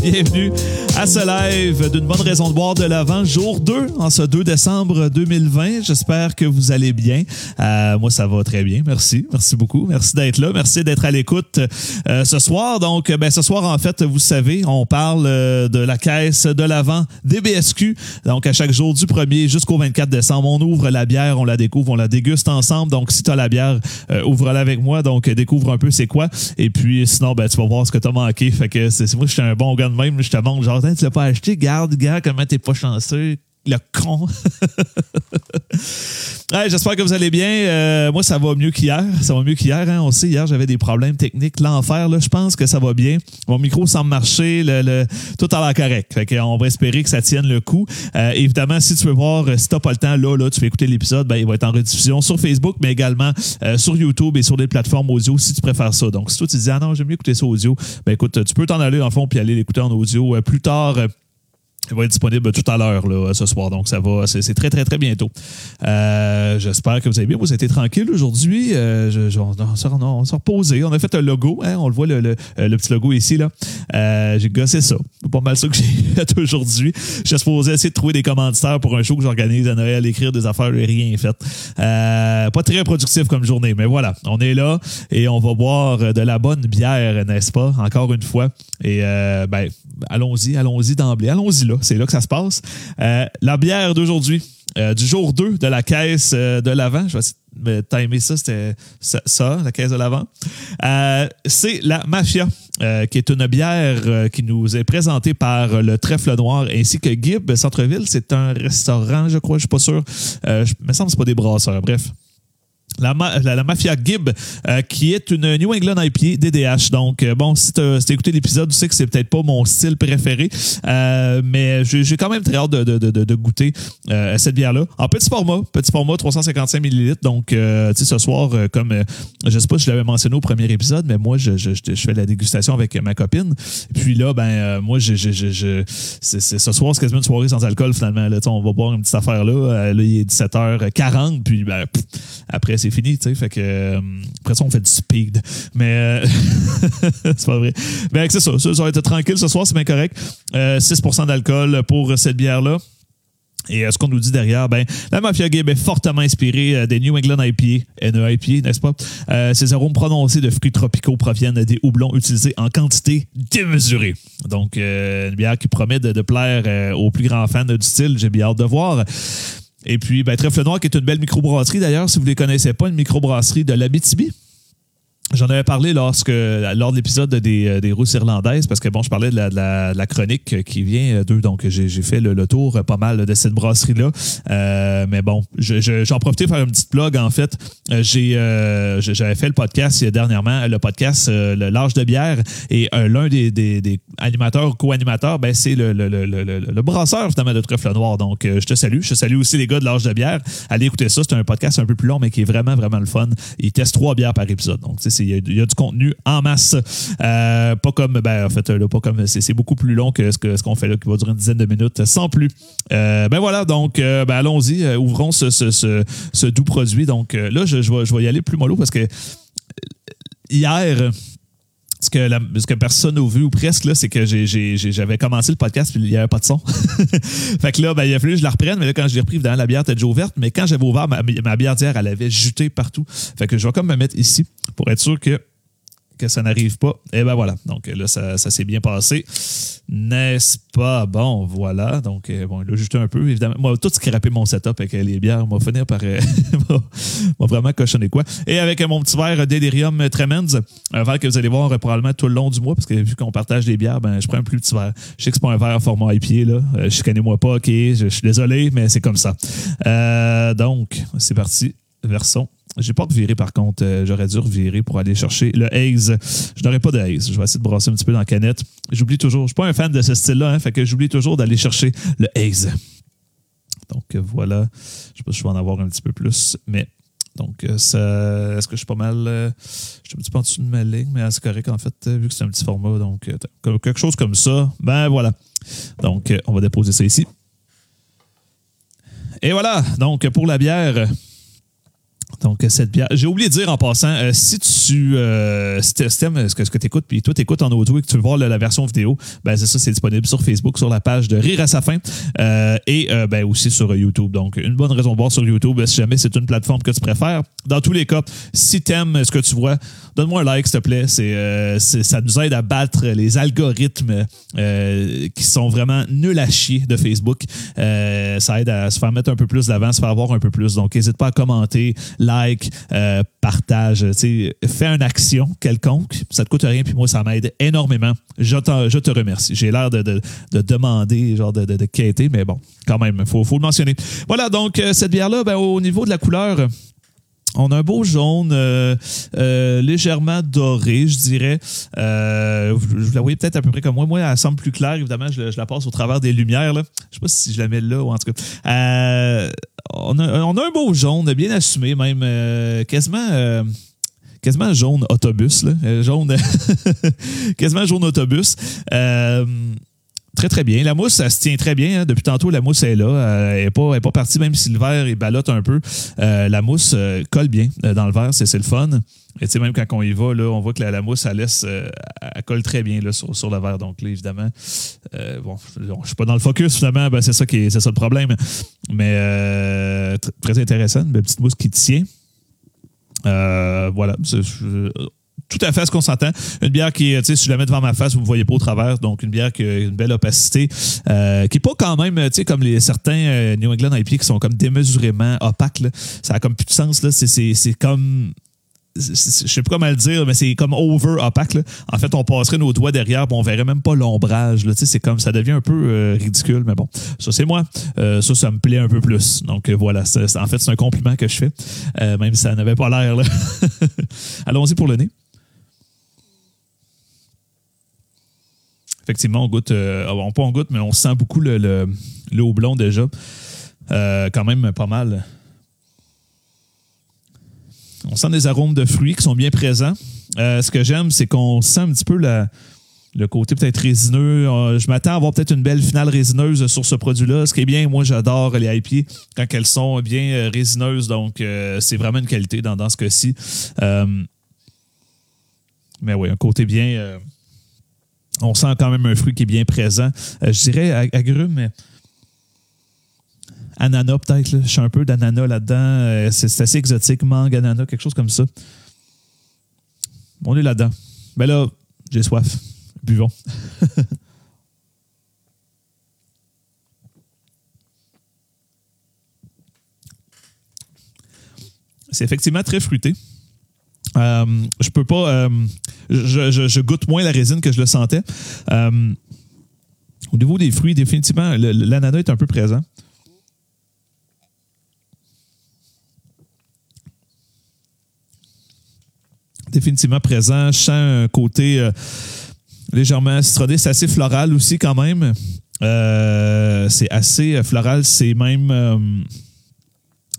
Bienvenue à ce live d'une bonne raison de boire de l'avant, jour 2 en ce 2 décembre 2020. J'espère que vous allez bien. Euh, moi, ça va très bien. Merci. Merci beaucoup. Merci d'être là. Merci d'être à l'écoute euh, ce soir. Donc, ben, ce soir, en fait, vous savez, on parle euh, de la caisse de l'avant DBSQ. Donc, à chaque jour du 1er jusqu'au 24 décembre, on ouvre la bière, on la découvre, on la déguste ensemble. Donc, si tu as la bière, euh, ouvre-la avec moi. Donc, découvre un peu c'est quoi. Et puis, sinon, ben, tu vas voir ce que tu as manqué. Fait que c'est moi, je suis un bon gars de même. Je te montre, genre, tu l'as pas acheté. Garde, gars, comment t'es pas chanceux le con. J'espère que vous allez bien. Euh, moi, ça va mieux qu'hier. Ça va mieux qu'hier. Hein? On sait, hier, j'avais des problèmes techniques. L'enfer, je pense que ça va bien. Mon micro semble marcher. Le, le, tout a l'air correct. Fait on va espérer que ça tienne le coup. Euh, évidemment, si tu veux voir, si t'as pas le temps, là, là, tu peux écouter l'épisode, ben, il va être en rediffusion sur Facebook, mais également euh, sur YouTube et sur des plateformes audio si tu préfères ça. Donc, si toi, tu dis, ah non, j'aime mieux écouter ça audio, ben, écoute, tu peux t'en aller, en fond, puis aller l'écouter en audio euh, plus tard. Il va être disponible tout à l'heure ce soir. Donc, ça va. C'est très, très, très bientôt. Euh, J'espère que vous avez bien. Vous été tranquille aujourd'hui. Euh, on, s'est reposé. On a fait un logo. Hein, on le voit, le, le, le, petit logo ici. là. Euh, j'ai gossé ça. Pas mal ça que j'ai fait aujourd'hui. J'ai supposé essayer de trouver des commanditaires pour un show que j'organise à Noël, écrire des affaires et rien fait. Euh, pas très productif comme journée, mais voilà. On est là et on va boire de la bonne bière, n'est-ce pas? Encore une fois. Et euh, ben, allons-y, allons-y d'emblée. Allons-y là. C'est là que ça se passe. Euh, la bière d'aujourd'hui, euh, du jour 2 de la caisse euh, de l'avant. Je vais timer ça, c'était ça, la caisse de l'avant. Euh, c'est la Mafia, euh, qui est une bière qui nous est présentée par le Trèfle Noir ainsi que Gibb Centreville. C'est un restaurant, je crois, je suis pas sûr. je me semble que pas des brasseurs. Bref, la, la, la, Mafia Gibb, euh, qui est une New England IPA DDH. Donc, euh, bon, si tu as, si écouté l'épisode, tu sais que c'est peut-être pas mon style préféré, euh, mais j'ai quand même très hâte de, de, de, de goûter cette bière-là. En petit format, petit format, 355 ml. Donc, tu sais, ce soir, comme je sais pas si je l'avais mentionné au premier épisode, mais moi, je, je, je, fais la dégustation avec ma copine. Puis là, ben, moi, je, je, c'est, ce soir, c'est quasiment une soirée sans alcool, finalement. Là, on va boire une petite affaire là. là, il est 17h40, puis ben, après, c'est fini, tu sais. Fait que euh, après ça, on fait du speed. Mais euh, c'est pas vrai. Mais c'est ça, ça, ça va être tranquille ce soir, c'est bien correct. 6% euh, d'alcool pour cette bière-là. Et ce qu'on nous dit derrière, ben, la Mafia Game est fortement inspirée des New England IPA, NEIPA, n'est-ce pas? ces arômes prononcés de fruits tropicaux proviennent des houblons utilisés en quantité démesurée. Donc, une bière qui promet de, plaire aux plus grands fans du style. J'ai bien hâte de voir. Et puis, ben, Trèfle Noir, qui est une belle microbrasserie d'ailleurs, si vous ne les connaissez pas, une microbrasserie de l'Abitibi. J'en avais parlé lorsque, lors de l'épisode des, euh, des rousses irlandaises, parce que bon, je parlais de la, de la, chronique qui vient d'eux, donc j'ai fait le, tour pas mal de cette brasserie-là. Euh, mais bon, j'en je, profitais pour faire une petite blog, en fait. Euh, j'ai J'avais fait le podcast dernièrement, le podcast L'âge de bière, et l'un des, des, des, animateurs, co-animateurs, ben, c'est le, le, le, le, brasseur finalement de Trèfle Noir. Donc, je te salue. Je salue aussi les gars de l'âge de bière. Allez écouter ça, c'est un podcast un peu plus long, mais qui est vraiment, vraiment le fun. Ils testent trois bières par épisode. Donc, il y, a du contenu en masse. Euh, pas comme, ben, en fait, là, pas comme, c'est beaucoup plus long que ce qu'on ce fait là, qui va durer une dizaine de minutes, sans plus. Euh, ben voilà, donc, euh, ben, allons-y, ouvrons ce, ce, ce, doux produit. Donc là, je, je, vais, je vais y aller plus mollo parce que hier, ce que, la, ce que personne n'a vu ou presque, là, c'est que j'avais commencé le podcast puis il n'y avait pas de son. fait que là, ben, il a fallu que je la reprenne, mais là, quand je l'ai repris, évidemment, la bière était déjà ouverte. Mais quand j'avais ouvert ma, ma bière d'hier, elle avait juté partout. Fait que je vais comme me mettre ici pour être sûr que que ça n'arrive pas. Et ben voilà. Donc là, ça, s'est bien passé. N'est-ce pas? Bon, voilà. Donc, euh, bon, il a juste un peu, évidemment. Moi, tout scrappé mon setup avec les bières. m'a finir par. Euh, m'a vraiment cochonné quoi. Et avec mon petit verre Delirium Tremens, un verre que vous allez voir probablement tout le long du mois, parce que vu qu'on partage des bières, ben, je prends un plus petit verre. Je sais que c'est pas un verre format IPA, là. Euh, je connais moi pas, ok. Je, suis désolé, mais c'est comme ça. donc, c'est parti. Version j'ai pas reviré par contre. Euh, j'aurais dû revirer pour aller chercher le Haze. Je n'aurais pas de Haze. Je vais essayer de brasser un petit peu dans la canette. J'oublie toujours. Je suis pas un fan de ce style-là, hein, fait que j'oublie toujours d'aller chercher le Haze. Donc euh, voilà. Je sais pas si je vais en avoir un petit peu plus, mais donc, euh, est-ce que je suis pas mal. je suis un petit peu en dessous de ma ligne, mais c'est correct en fait, vu que c'est un petit format. Donc, quelque chose comme ça. Ben voilà. Donc, on va déposer ça ici. Et voilà. Donc, pour la bière, Donc, cette bière. J'ai oublié de dire en passant, euh, si tu euh, si t'aimes ce que, que tu écoutes, puis toi, tu écoutes en audio et que tu veux voir la, version vidéo, ben c'est ça, c'est disponible sur Facebook, sur la page de Rire à sa fin, euh, et euh, ben aussi sur YouTube. Donc, une bonne raison de voir sur YouTube, si jamais c'est une plateforme que tu préfères. Dans tous les cas, si t'aimes ce que tu vois, donne-moi un like, s'il te plaît. C'est, euh, ça nous aide à battre les algorithmes euh, qui sont vraiment nuls à chier de Facebook. Euh, ça aide à se faire mettre un peu plus d'avant, se faire voir un peu plus. Donc, n'hésite pas à commenter, like, euh, partage. Fais une action quelconque. Ça te coûte rien, puis moi, ça m'aide énormément. Je, je te remercie. J'ai l'air de, de- de demander, genre de, de, de quêter, mais bon, quand même, il faut, faut le mentionner. Voilà, donc, euh, cette bière-là, ben, au niveau de la couleur, on a un beau jaune, euh, euh, légèrement doré, je dirais. Euh, vous la voyez peut-être à peu près comme moi. Moi, elle semble plus claire. Évidemment, je, la passe au travers des lumières. Là. Je sais pas si je la mets là ou en tout cas. On, a, un beau jaune, bien assumé, même quasiment. quasiment jaune autobus, jaune, quasiment jaune autobus. Très, très bien. La mousse, elle se tient très bien. hein. Depuis tantôt, la mousse est là. Euh, elle n'est pas, pas partie, même si le verre, il ballotte un peu. Euh, la mousse euh, colle bien dans le verre. C'est le fun. Et tu sais, même quand on y va, là, on voit que la, la mousse, elle laisse, elle colle très bien là, sur, sur le verre. Donc, là, évidemment, euh, bon, je suis pas dans le focus, finalement. Ben, c'est ça, qui ça le problème. Mais euh, tr- très intéressant. Une petite mousse qui tient. Voilà. Tout à fait ce qu'on s'entend. Une bière qui, tu sais, si je la mets devant ma face, vous ne me voyez pas au travers. Donc, une bière qui a une belle opacité, euh, qui n'est pas quand même, tu sais, comme les certains euh, New England IPA qui sont comme démesurément opaques. là. Ça a comme plus de sens. là. C'est- comme je sais pas comment le dire, mais c'est comme over opaque. là. En fait, on passerait nos doigts derrière, on verrait même pas l'ombrage. C'est comme ça devient un peu euh, ridicule, mais bon, ça c'est moi. Euh, ça, ça me plaît un peu plus. Donc voilà, en fait, c'est un compliment que je fais, même si ça n'avait pas l'air. Allons-y pour le nez. Effectivement, on goûte, euh, on pas on goûte, mais on sent beaucoup le, le, déjà. Euh, quand même pas mal. On sent des arômes de fruits qui sont bien présents. Euh, ce que j'aime, c'est qu'on sent un petit peu le côté peut-être résineux. Je m'attends à avoir peut-être une belle finale résineuse sur ce produit-là. Ce qui est bien, moi, j'adore les IPA quand elles sont bien résineuses. Donc, c'est vraiment une qualité dans, dans ce cas-ci. Mais oui, un côté bien. On sent quand même un fruit qui est bien présent. Euh, je dirais ag- agrumes, mais ananas peut-être. là. Je suis un peu d'ananas là-dedans. Euh, c'est c'est assez exotique. Mangue, ananas, quelque chose comme ça. On est là-dedans. Mais là, j'ai soif. Buvons. c'est effectivement très fruité. Euh, je peux pas. euh, je, goûte moins la résine que je le sentais. Euh, au niveau des fruits, définitivement, l'ananas est un peu présent. Définitivement présent. Je sens un côté légèrement citronné. C'est assez floral aussi, quand même. C'est assez floral. C'est même.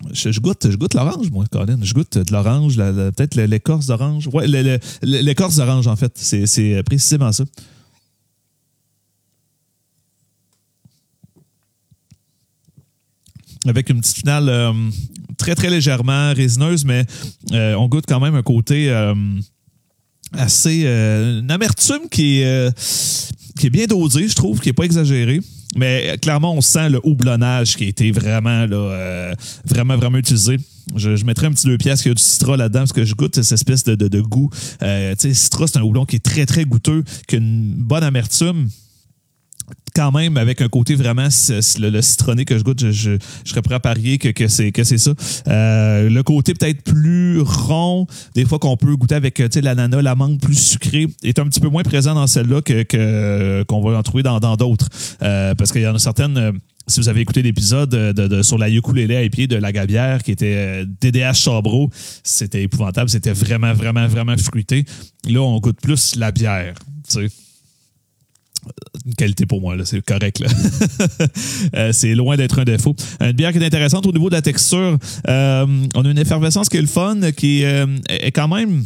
Euh, je, goûte, je goûte l'orange, moi, Colin. Je goûte de l'orange, peut-être l'écorce d'orange. Ouais, l'écorce d'orange, en fait. C'est, c'est précisément ça. Avec une petite finale euh, très, très légèrement résineuse, mais euh, on goûte quand même un côté euh, assez. euh, une amertume qui est, euh, qui est bien dosée, je trouve, qui n'est pas exagérée. Mais clairement, on sent le houblonnage qui a été vraiment, là, euh, vraiment, vraiment utilisé. Je, je mettrais un petit deux pièces qui a du citron là-dedans parce que je goûte cette espèce de, de, goût. Euh, tu sais, citron, c'est un houblon qui est très, très goûteux, qui a une bonne amertume quand même avec un côté vraiment le, citronné que je goûte, je, je, serais prêt à parier que, que c'est ça. Euh, le côté peut-être plus rond, des fois qu'on peut goûter avec l'ananas, la mangue plus sucrée, est un petit peu moins présent dans celle-là que qu'on va en trouver dans dans d'autres. Euh, parce qu'il y en a certaines. euh, si vous avez écouté l'épisode de, sur la ukulélé à pied de la Gabière, qui était DDH Sabro, c'était épouvantable. C'était vraiment, vraiment, vraiment fruité. Là, on goûte plus la bière. Tu sais une qualité pour moi, c'est correct. Euh, c'est loin d'être un défaut. Une bière qui est intéressante au niveau de la texture. euh, on a une effervescence qui est le fun, qui euh, est quand même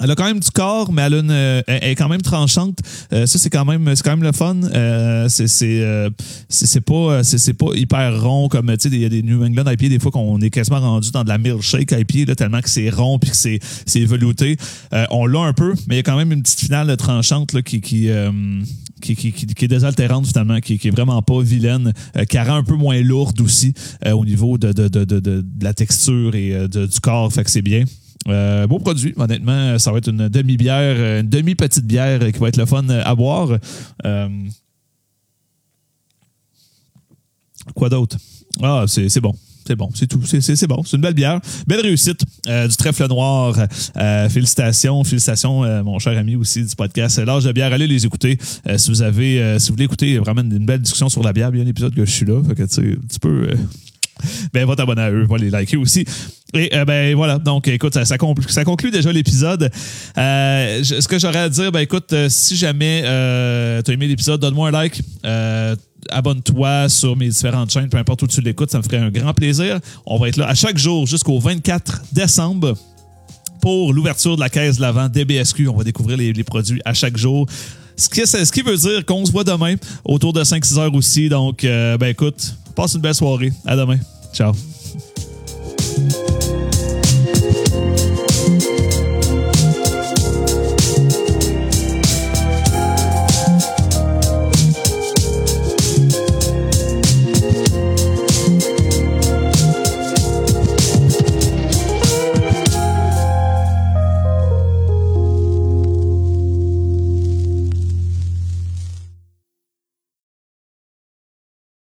Elle a quand même du corps, mais elle, a une, euh, elle est quand même tranchante. Euh, ça, c'est quand même, c'est quand même le fun. Euh, c'est, c'est, euh, c'est, pas, c'est, c'est pas hyper rond comme, tu sais, il y a des New England IPA, des fois qu'on est quasiment rendu dans de la milkshake IPA, là, tellement que c'est rond puis que c'est, c'est velouté. Euh, on l'a un peu, mais il y a quand même une petite finale tranchante là, qui, qui, euh, qui, qui, qui, est désaltérante finalement, qui, qui est vraiment pas vilaine, euh, qui rend un peu moins lourde aussi euh, au niveau de, de, de, de, la texture et euh, du corps, fait que c'est bien. Euh, beau produit, honnêtement, ça va être une demi-bière, une demi-petite bière qui va être le fun à boire. Euh, quoi d'autre? Ah, c'est bon. C'est bon, c'est tout. C'est- bon. C'est une belle bière. Belle réussite. Euh, du trèfle noir. Euh, félicitations. Félicitations, mon cher ami aussi du podcast. L'âge de bière, allez les écouter. Si vous avez, si vous voulez écouter vraiment une belle discussion sur la bière, il y a un épisode que je suis là. Fait que ben, va t'abonner à eux, va les liker aussi. Et euh, ben voilà, donc écoute, ça, conclut, déjà l'épisode. Euh, ce que j'aurais à dire, ben écoute, euh, si jamais tu as aimé l'épisode, donne-moi un like. Abonne-toi sur mes différentes chaînes, peu importe où tu l'écoutes, ça me ferait un grand plaisir. On va être là à chaque jour jusqu'au 24 décembre pour l'ouverture de la caisse de l'avant DBSQ. On va découvrir les, produits à chaque jour. Ce qui, ce qui veut dire qu'on se voit demain autour de 5-6 heures aussi. Donc, ben écoute, Passe une belle soirée. À demain. Ciao.